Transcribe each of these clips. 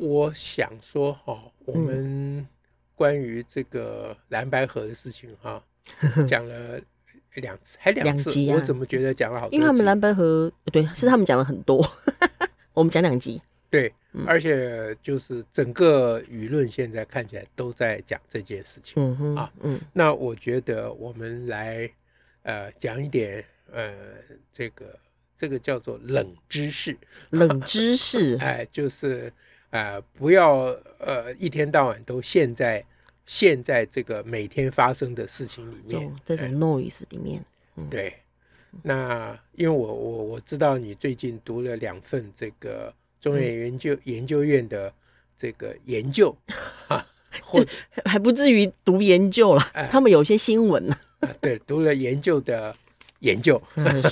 我想说哈，我们关于这个蓝白河的事情哈，讲了两次，还两次，集啊、我怎么觉得讲了好多？因为他们蓝白河，对，是他们讲了很多，我们讲两集。对，而且就是整个舆论现在看起来都在讲这件事情。嗯哼，啊，嗯，那我觉得我们来呃讲一点呃这个这个叫做冷知识，冷知识，哎，就是。啊、呃，不要呃，一天到晚都陷在陷在这个每天发生的事情里面，这种 noise 里面。嗯、对，那因为我我我知道你最近读了两份这个中原研究、嗯、研究院的这个研究，啊，或还不至于读研究了，呃、他们有些新闻呢。对，读了研究的研究。嗯、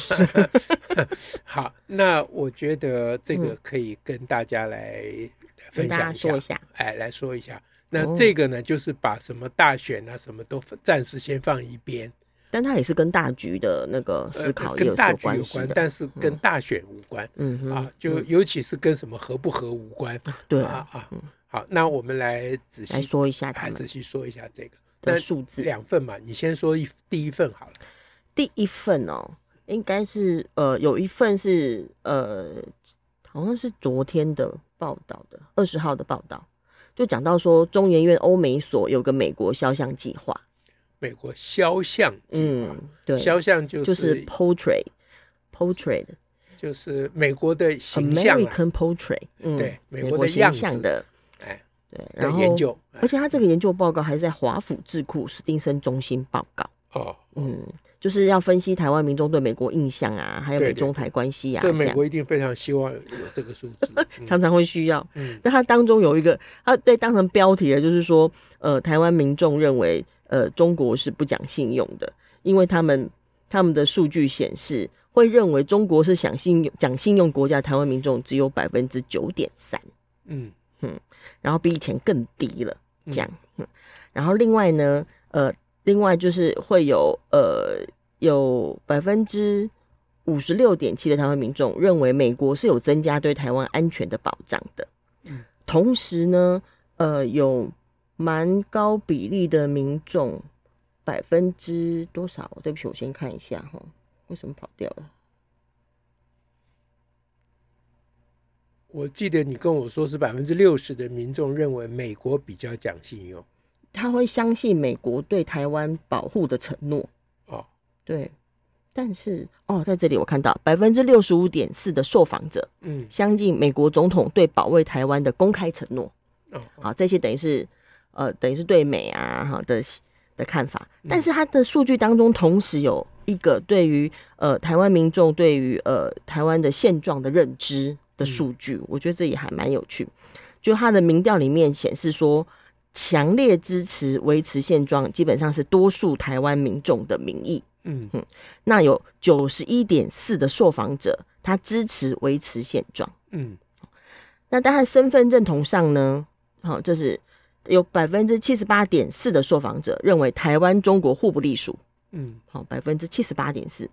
好，那我觉得这个可以跟大家来。分享一下，一下哎，来说一下。那这个呢，哦、就是把什么大选啊，什么都暂时先放一边。但它也是跟大局的那个思考跟大局有关，但是跟大选无关。嗯哼啊，就尤其是跟什么合不合无关。嗯、对啊啊。好，那我们来仔细来说一下，来仔细说一下这个的数字。两份嘛，你先说一第一份好了。第一份哦，应该是呃，有一份是呃，好像是昨天的。报道的二十号的报道，就讲到说，中研院欧美所有个美国肖像计划。美国肖像计划，嗯，对，肖像就是就是 portrait，portrait，就是美国的形象，American portrait，嗯，对，美国的形象的，哎，对，然后研究，而且他这个研究报告还是在华府智库史丁森中心报告。哦，嗯。就是要分析台湾民众对美国印象啊，还有美中台关系啊。对对对，这美国一定非常希望有这个数字，嗯、常常会需要。嗯，那它当中有一个，它对当成标题的，就是说，呃，台湾民众认为，呃，中国是不讲信用的，因为他们他们的数据显示，会认为中国是讲信用讲信用国家，台湾民众只有百分之九点三。嗯嗯，然后比以前更低了，这样。嗯，然后另外呢，呃。另外就是会有呃有百分之五十六点七的台湾民众认为美国是有增加对台湾安全的保障的，嗯，同时呢，呃有蛮高比例的民众百分之多少？对不起，我先看一下哈，为什么跑掉了？我记得你跟我说是百分之六十的民众认为美国比较讲信用。他会相信美国对台湾保护的承诺。哦，对，但是哦，在这里我看到百分之六十五点四的受访者，嗯，相信美国总统对保卫台湾的公开承诺，哦，好，这些等于是呃，等于是对美啊哈的的看法，但是他的数据当中同时有一个对于呃台湾民众对于呃台湾的现状的认知的数据，我觉得这也还蛮有趣，就他的民调里面显示说。强烈支持维持现状，基本上是多数台湾民众的民意。嗯哼，那有九十一点四的受访者，他支持维持现状。嗯，那在他身份认同上呢？好，这是有百分之七十八点四的受访者认为台湾中国互不隶属。嗯，好，百分之七十八点四。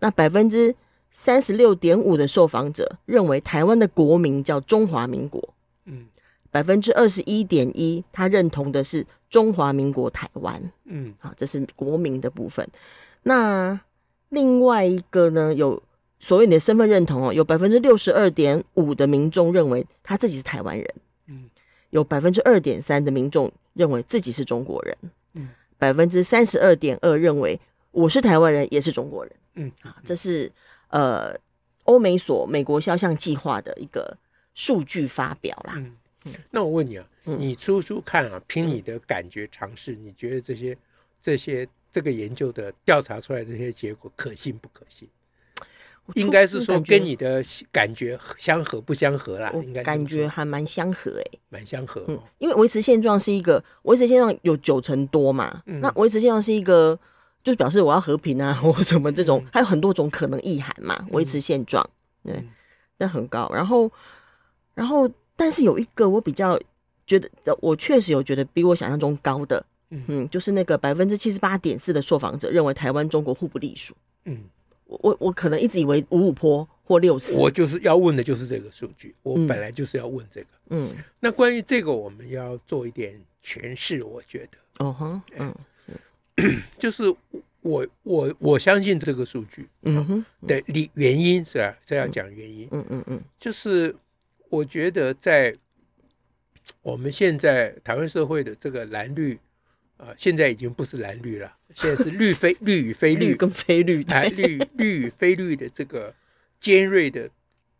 那百分之三十六点五的受访者认为台湾的国名叫中华民国。嗯。百分之二十一点一，他认同的是中华民国台湾。嗯，好，这是国民的部分。那另外一个呢，有所谓你的身份认同哦，有百分之六十二点五的民众认为他自己是台湾人。嗯，有百分之二点三的民众认为自己是中国人。嗯，百分之三十二点二认为我是台湾人，也是中国人。嗯，啊，这是呃欧美所美国肖像计划的一个数据发表啦。嗯那我问你啊，你初初看啊，凭你的感觉尝试，你觉得这些、这些这个研究的调查出来这些结果可信不可信？应该是说跟你的感觉相合不相合啦？应该感觉还蛮相合哎、欸，蛮相合。嗯，因为维持现状是一个维持现状有九成多嘛，嗯、那维持现状是一个就是表示我要和平啊，或什么这种，嗯、还有很多种可能意涵嘛。维持现状，对，那、很高。然后，然后，但是有一个我比较觉得，我确实有觉得比我想象中高的，嗯，嗯就是那个百分之七十八点四的受访者认为台湾中国互不隶属，嗯。我我我可能一直以为五五坡或六四，我就是要问的就是这个数据，我本来就是要问这个。嗯，那关于这个，我们要做一点诠释，我觉得。哦哼，嗯，就是我我我相信这个数据，嗯哼，的理原因是吧？这要讲原因。嗯嗯嗯，就是我觉得在我们现在台湾社会的这个蓝绿。啊，现在已经不是蓝绿了，现在是绿非绿与非绿，绿跟非绿，哎，绿绿与非绿的这个尖锐的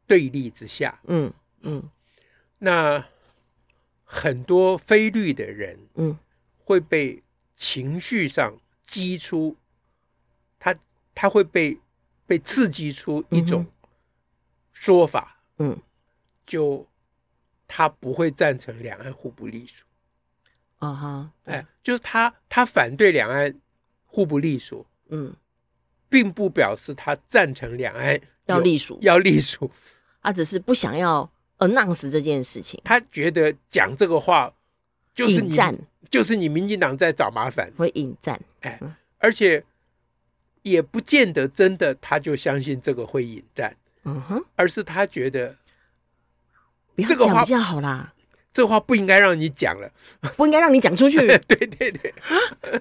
对立之下，嗯嗯，那很多非绿的人，嗯，会被情绪上激出，他他会被被刺激出一种说法，嗯，就他不会赞成两岸互不隶属。啊哈，哎，就是他，他反对两岸互不隶属，嗯，并不表示他赞成两岸要隶属，要隶属，他只是不想要 announce 这件事情。他觉得讲这个话就是你，就是你民进党在找麻烦，会引战，哎，而且也不见得真的他就相信这个会引战，嗯哼，而是他觉得这个话比较好啦。这话不应该让你讲了，不应该让你讲出去。对对对，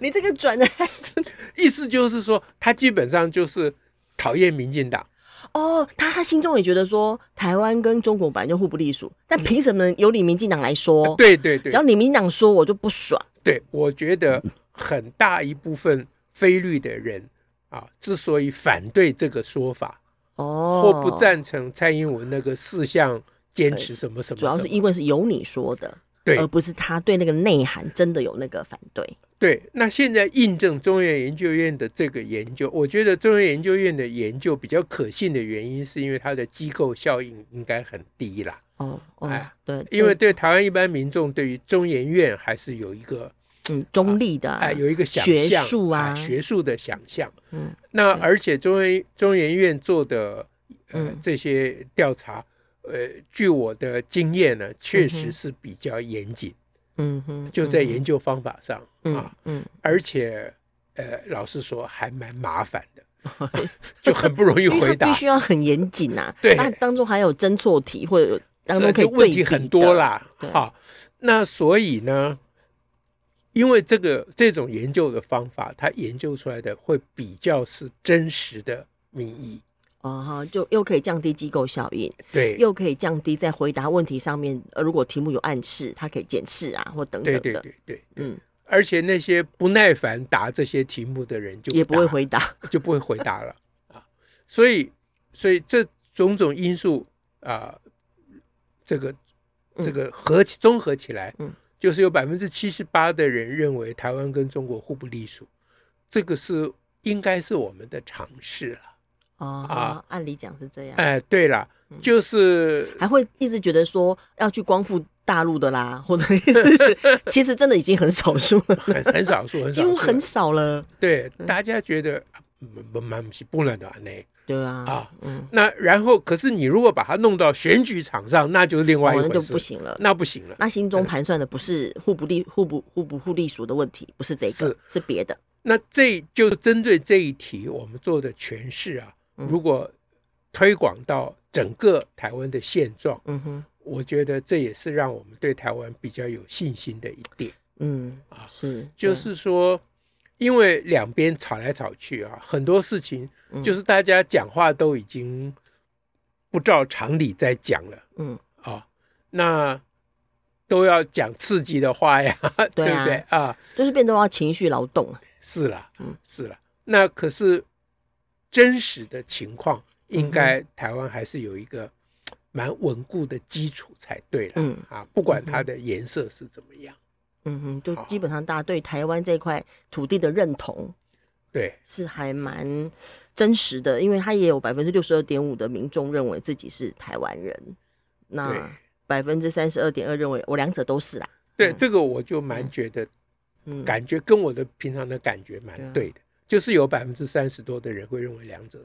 你这个转的 意思就是说，他基本上就是讨厌民进党。哦，他他心中也觉得说，台湾跟中国本来就互不隶属，但凭什么由你民进党来说？对对对，只要你民进党说，我就不爽。对，我觉得很大一部分非律的人啊，之所以反对这个说法，哦，或不赞成蔡英文那个四项。坚持什么什么，主要是因为是由你说的，对，而不是他对那个内涵真的有那个反对。对，那现在印证中原研究院的这个研究，我觉得中原研究院的研究比较可信的原因，是因为它的机构效应应该很低啦。哦，哎，对，因为对台湾一般民众对于中研院还是有一个嗯中立的哎有一个想象学术啊学术的想象。嗯，那而且中研中研院做的呃这些调查。呃，据我的经验呢，确实是比较严谨，嗯哼，就在研究方法上啊，嗯，而且呃，老实说还蛮麻烦的，就很不容易回答，必须要很严谨呐，对，那当中还有侦错题或者当中可以问题很多啦，好，那所以呢，因为这个这种研究的方法，它研究出来的会比较是真实的民意。啊哈，就又可以降低机构效应，对，又可以降低在回答问题上面，呃，如果题目有暗示，他可以检视啊，或等等的，对对对对，嗯，而且那些不耐烦答这些题目的人就也不会回答，就不会回答了。啊，所以，所以这种种因素啊，这个这个合起综合起来，嗯，就是有百分之七十八的人认为台湾跟中国互不隶属，这个是应该是我们的尝试了。哦啊，按理讲是这样。哎，对了，就是还会一直觉得说要去光复大陆的啦，或者其实真的已经很少数了，很很少数，几乎很少了。对，大家觉得不蛮不能的呢。对啊，啊，嗯，那然后可是你如果把它弄到选举场上，那就是另外一回事，就不行了，那不行了。那心中盘算的不是互不隶互不互不互隶属的问题，不是这个，是是别的。那这就针对这一题，我们做的诠释啊。如果推广到整个台湾的现状，嗯哼，我觉得这也是让我们对台湾比较有信心的一点。嗯啊，是，就是说，因为两边吵来吵去啊，很多事情就是大家讲话都已经不照常理在讲了。嗯啊，那都要讲刺激的话呀，对 不对啊？就是变成要情绪劳动。是啦，嗯，是啦。那可是。真实的情况，应该台湾还是有一个蛮稳固的基础才对了。嗯。啊，不管它的颜色是怎么样，嗯哼，就基本上大家对台湾这块土地的认同，对，是还蛮真实的，因为他也有百分之六十二点五的民众认为自己是台湾人，那百分之三十二点二认为我两者都是啦。对，这个我就蛮觉得，嗯，感觉跟我的平常的感觉蛮对的，就是有百分之三十多的人会认为两者。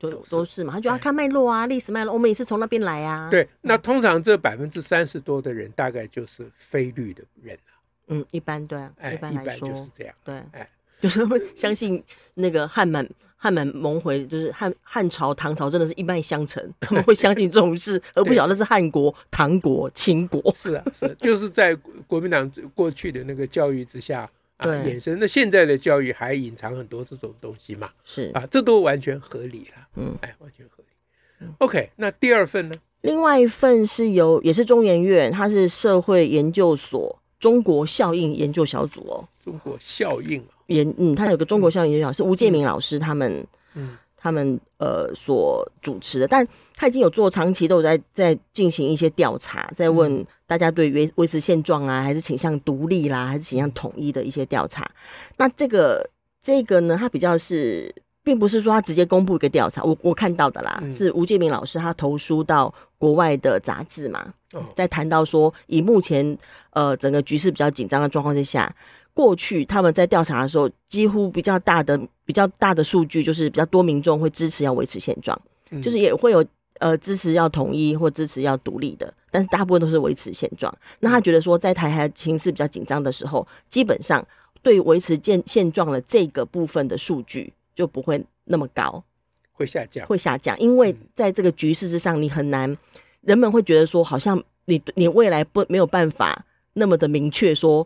都都是嘛，他就要看脉络啊，历史脉络，我们也是从那边来啊。对，那通常这百分之三十多的人，大概就是非绿的人啊。嗯，一般对啊，一般来说就是这样。对，哎，就是会相信那个汉满汉满蒙回，就是汉汉朝唐朝真的是一脉相承，他们会相信这种事，而不晓得是汉国、唐国、秦国。是啊，是，就是在国民党过去的那个教育之下。对，衍生那现在的教育还隐藏很多这种东西嘛？是啊，这都完全合理了。嗯，哎，完全合理。OK，那第二份呢？另外一份是由也是中研院，它是社会研究所中国效应研究小组哦。中国效应研嗯，它有个中国效应研究小组，是吴建明老师他们嗯。他们呃所主持的，但他已经有做长期都有在在进行一些调查，在问大家对维维持现状啊，还是倾向独立啦，还是倾向统一的一些调查。那这个这个呢，他比较是，并不是说他直接公布一个调查，我我看到的啦，是吴建明老师他投书到国外的杂志嘛，在谈到说，以目前呃整个局势比较紧张的状况之下。过去他们在调查的时候，几乎比较大的比较大的数据就是比较多民众会支持要维持现状，嗯、就是也会有呃支持要统一或支持要独立的，但是大部分都是维持现状。那他觉得说，在台海情势比较紧张的时候，基本上对维持现现状的这个部分的数据就不会那么高，会下降，会下降，因为在这个局势之上，你很难，人们会觉得说，好像你你未来不没有办法那么的明确说。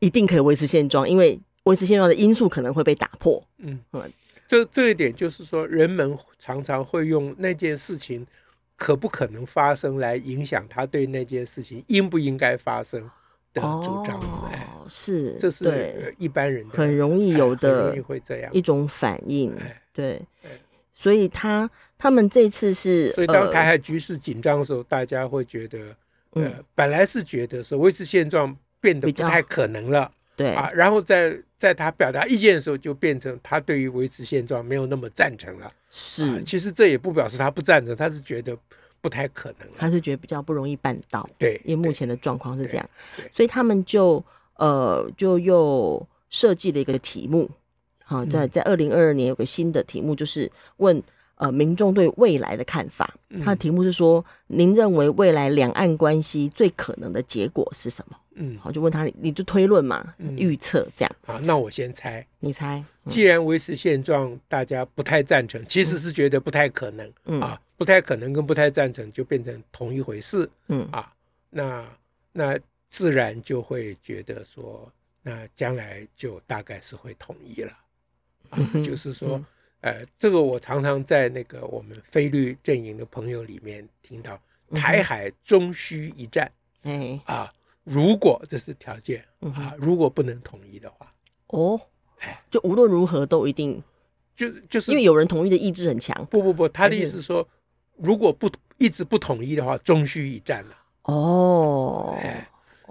一定可以维持现状，因为维持现状的因素可能会被打破。嗯嗯，这这一点就是说，人们常常会用那件事情可不可能发生来影响他对那件事情应不应该发生的主张。哦，是，这是一般人很容易有的，容易会这样一种反应。对，所以他他们这次是，所以当台海局势紧张的时候，大家会觉得，呃，本来是觉得说维持现状。变得不太可能了，对啊，然后在在他表达意见的时候，就变成他对于维持现状没有那么赞成了。是，啊，其实这也不表示他不赞成，他是觉得不太可能，他是觉得比较不容易办到。对，因为目前的状况是这样，所以他们就呃就又设计了一个题目，好，在在二零二二年有个新的题目，就是问。呃，民众对未来的看法，他的题目是说：“您认为未来两岸关系最可能的结果是什么？”嗯，好，就问他，你就推论嘛，预测这样。好，那我先猜，你猜。既然维持现状，大家不太赞成，其实是觉得不太可能。嗯啊，不太可能跟不太赞成就变成同一回事。嗯啊，那那自然就会觉得说，那将来就大概是会统一了。啊，就是说。呃，这个我常常在那个我们非律阵营的朋友里面听到，台海终须一战，哎啊，如果这是条件啊，如果不能统一的话，哦，哎，就无论如何都一定，就就是因为有人统一的意志很强。不不不，他的意思说，如果不一直不统一的话，终须一战了。哦，哎。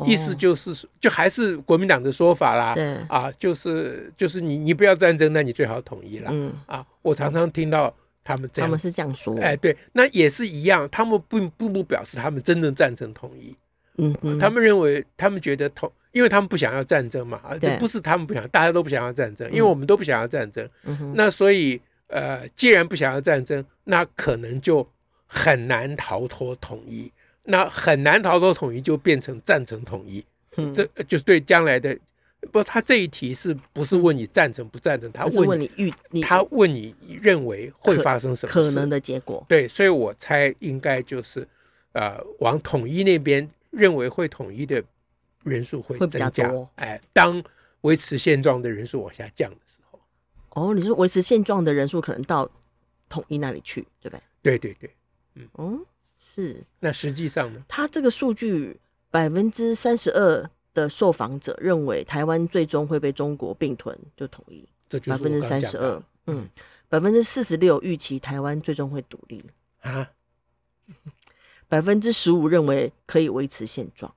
意思就是，就还是国民党的说法啦。对啊，就是就是你你不要战争，那你最好统一了。嗯啊，我常常听到他们这样，他们是这样说。哎，对，那也是一样，他们并并不表示他们真正赞成统一。嗯嗯，他们认为，他们觉得统，因为他们不想要战争嘛。对，不是他们不想，大家都不想要战争，因为我们都不想要战争。嗯，那所以呃，既然不想要战争，那可能就很难逃脱统一。那很难逃脱统一，就变成赞成统一，嗯、这就是对将来的。不，他这一题是不是问你赞成不赞成？他问你预，你他问你认为会发生什么可，能的结果？对，所以我猜应该就是，呃，往统一那边认为会统一的人数会增加。哎，当维持现状的人数往下降的时候，哦，你说维持现状的人数可能到统一那里去，对不对？对对对，嗯。嗯是，那实际上呢？他这个数据，百分之三十二的受访者认为台湾最终会被中国并吞，就统一。百分之三十二，嗯，百分之四十六预期台湾最终会独立啊，百分之十五认为可以维持现状。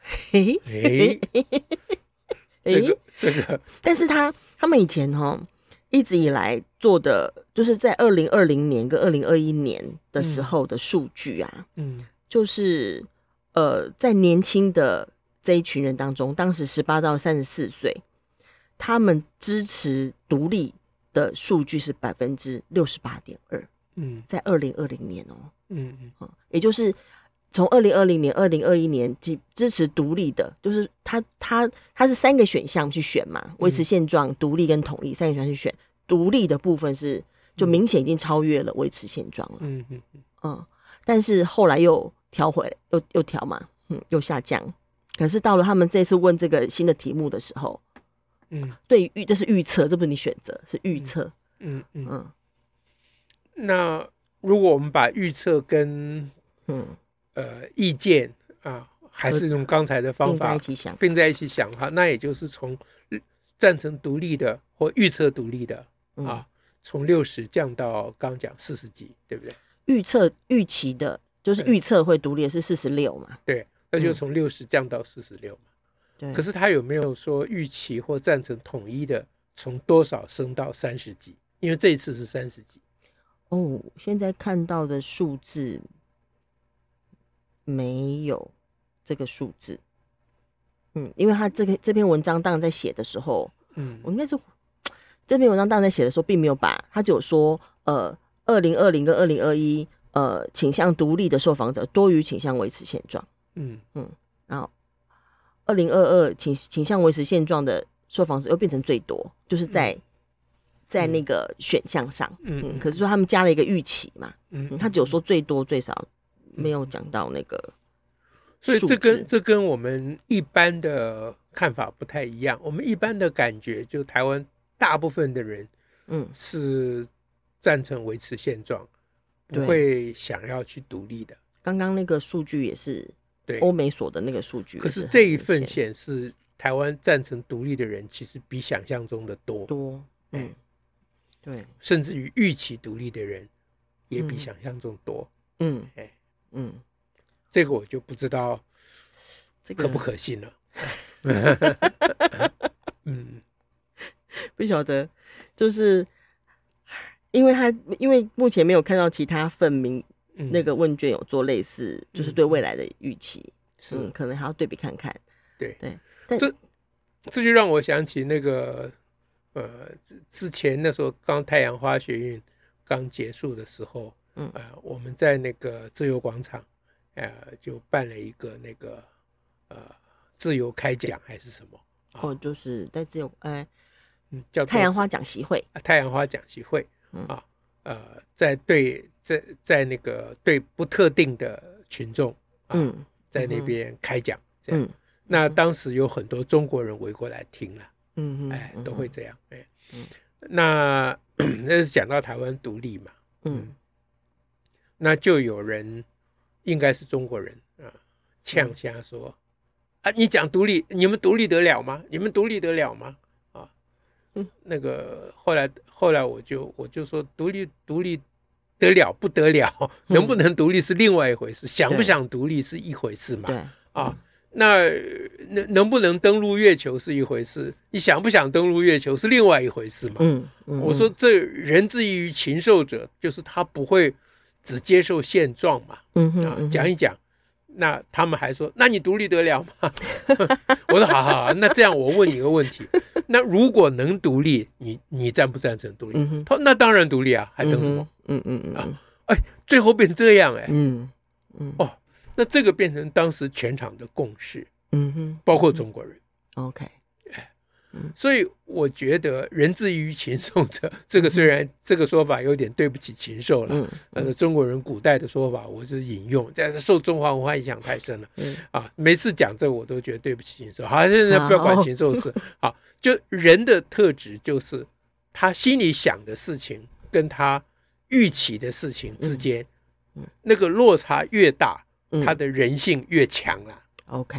嘿，嘿，这个这个，但是他他们以前哈。一直以来做的，就是在二零二零年跟二零二一年的时候的数据啊，嗯，就是呃，在年轻的这一群人当中，当时十八到三十四岁，他们支持独立的数据是百分之六十八点二，嗯，在二零二零年哦，嗯嗯，也就是。从二零二零年、二零二一年支支持独立的，就是他他他是三个选项去选嘛，维持现状、独立跟统一三个选项去选。独立的部分是就明显已经超越了维持现状了，嗯嗯嗯，但是后来又调回，又又调嘛，嗯，又下降。可是到了他们这次问这个新的题目的时候，嗯，对预这是预测，这不是你选择，是预测，嗯嗯嗯。那如果我们把预测跟嗯。呃，意见啊，还是用刚才的方法并在一起想，并在一起想哈，那也就是从赞成独立的或预测独立的啊，从六十降到刚讲四十几，对不对？预测预期的，就是预测会独立是四十六嘛？对，那就从六十降到四十六嘛。对。可是他有没有说预期或赞成统一的从多少升到三十几？因为这一次是三十几。哦，现在看到的数字。没有这个数字，嗯，因为他这个这篇文章当然在写的时候，嗯，我应该是这篇文章当然在写的时候，并没有把他只有说，呃，二零二零跟二零二一，呃，倾向独立的受访者多于倾向维持现状，嗯嗯，然后二零二二倾倾向维持现状的受访者又变成最多，就是在、嗯、在那个选项上，嗯，嗯，可是说他们加了一个预期嘛，嗯，嗯，他只有说最多最少。没有讲到那个，所以这跟这跟我们一般的看法不太一样。我们一般的感觉，就台湾大部分的人，嗯，是赞成维持现状，不会想要去独立的。刚刚那个数据也是对。欧美所的那个数据，可是这一份显示，台湾赞成独立的人其实比想象中的多。多，嗯，对，甚至于预期独立的人也比想象中多，嗯，哎。嗯，这个我就不知道，这可不可信了。嗯，不晓得，就是因为他因为目前没有看到其他份名那个问卷有做类似，就是对未来的预期，是、嗯、可能还要对比看看。对对，但这这就让我想起那个呃，之前那时候刚太阳花学运刚结束的时候。嗯呃，我们在那个自由广场，呃，就办了一个那个呃自由开讲还是什么？哦，就是在自由哎，嗯，叫太阳花讲习会，太阳花讲习会啊，呃，在对在在那个对不特定的群众，嗯，在那边开讲，这样。那当时有很多中国人围过来听了，嗯嗯，哎，都会这样，哎，嗯，那 那是讲到台湾独立嘛，嗯。那就有人，应该是中国人啊，呛瞎说，啊，你讲独立，你们独立得了吗？你们独立得了吗？啊，那个后来后来我就我就说，独立独立得了不得了，能不能独立是另外一回事，想不想独立是一回事嘛。啊，那能能不能登陆月球是一回事，你想不想登陆月球是另外一回事嘛。嗯，嗯我说这人之于禽兽者，就是他不会。只接受现状嘛，嗯哼，啊，讲一讲，那他们还说，那你独立得了吗？我说好好好，那这样我问你一个问题，那如果能独立，你你赞不赞成独立？嗯、他说那当然独立啊，还等什么？嗯嗯嗯啊，哎，最后变成这样哎，嗯嗯。哦，那这个变成当时全场的共识，嗯哼，包括中国人，OK。所以我觉得“人之于禽兽者” 这个虽然这个说法有点对不起禽兽了，呃，中国人古代的说法我是引用，但是受中华文化影响太深了，啊，每次讲这个我都觉得对不起禽兽。好，现在不要管禽兽事，好，就人的特质就是他心里想的事情跟他预期的事情之间，那个落差越大，他的人性越强了。OK，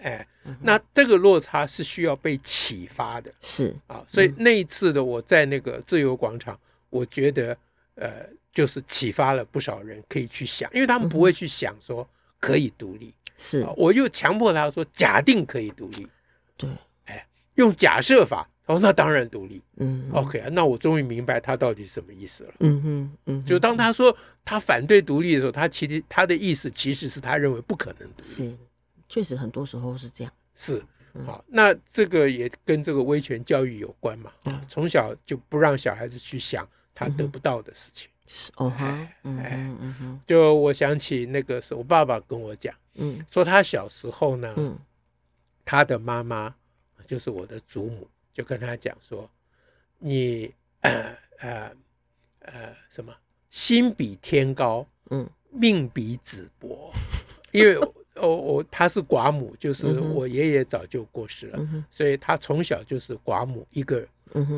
哎。那这个落差是需要被启发的，是。啊，所以那一次的我在那个自由广场，我觉得呃，就是启发了不少人可以去想，因为他们不会去想说可以独立，是，我又强迫他说假定可以独立，对，哎，用假设法，他说：“那当然独立。”嗯，OK，啊那我终于明白他到底什么意思了。嗯哼，嗯，就当他说他反对独立的时候，他其实他的意思其实是他认为不可能独立。是，确实很多时候是这样。是，好，那这个也跟这个威权教育有关嘛？啊，从小就不让小孩子去想他得不到的事情。哦哈，哎，嗯哼，就我想起那个是我爸爸跟我讲，嗯，说他小时候呢，嗯，他的妈妈就是我的祖母。就跟他讲说，你呃呃呃什么心比天高，嗯，命比纸薄，因为我我他是寡母，就是我爷爷早就过世了，嗯、所以他从小就是寡母一个，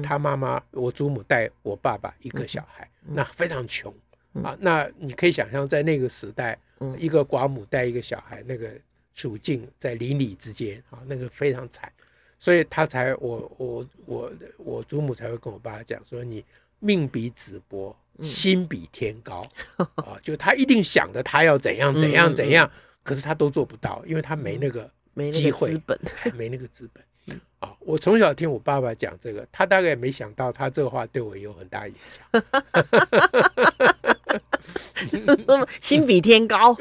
他妈妈我祖母带我爸爸一个小孩，嗯、那非常穷、嗯、啊，那你可以想象在那个时代，嗯、一个寡母带一个小孩，那个处境在邻里之间啊，那个非常惨。所以他才我我我我祖母才会跟我爸讲说，你命比纸薄，心比天高 啊！就他一定想着他要怎样怎样怎样，可是他都做不到，因为他没那个机会，资本 没那个资本啊！我从小听我爸爸讲这个，他大概也没想到他这个话对我有很大影响。心比天高，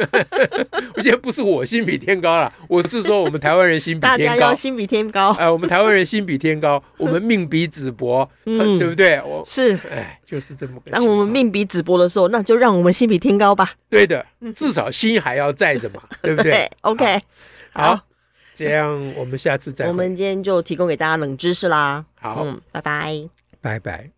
我觉得不是我心比天高了，我是说我们台湾人心比 天高，大家要心比天高。哎，我们台湾人心比天高，我们命比纸薄，嗯，对不对？我是，哎，就是这么个。当我们命比纸薄的时候，那就让我们心比天高吧。对的，至少心还要在着嘛，对不对？OK，好，这样我们下次再。我们今天就提供给大家冷知识啦。好，拜拜，拜拜。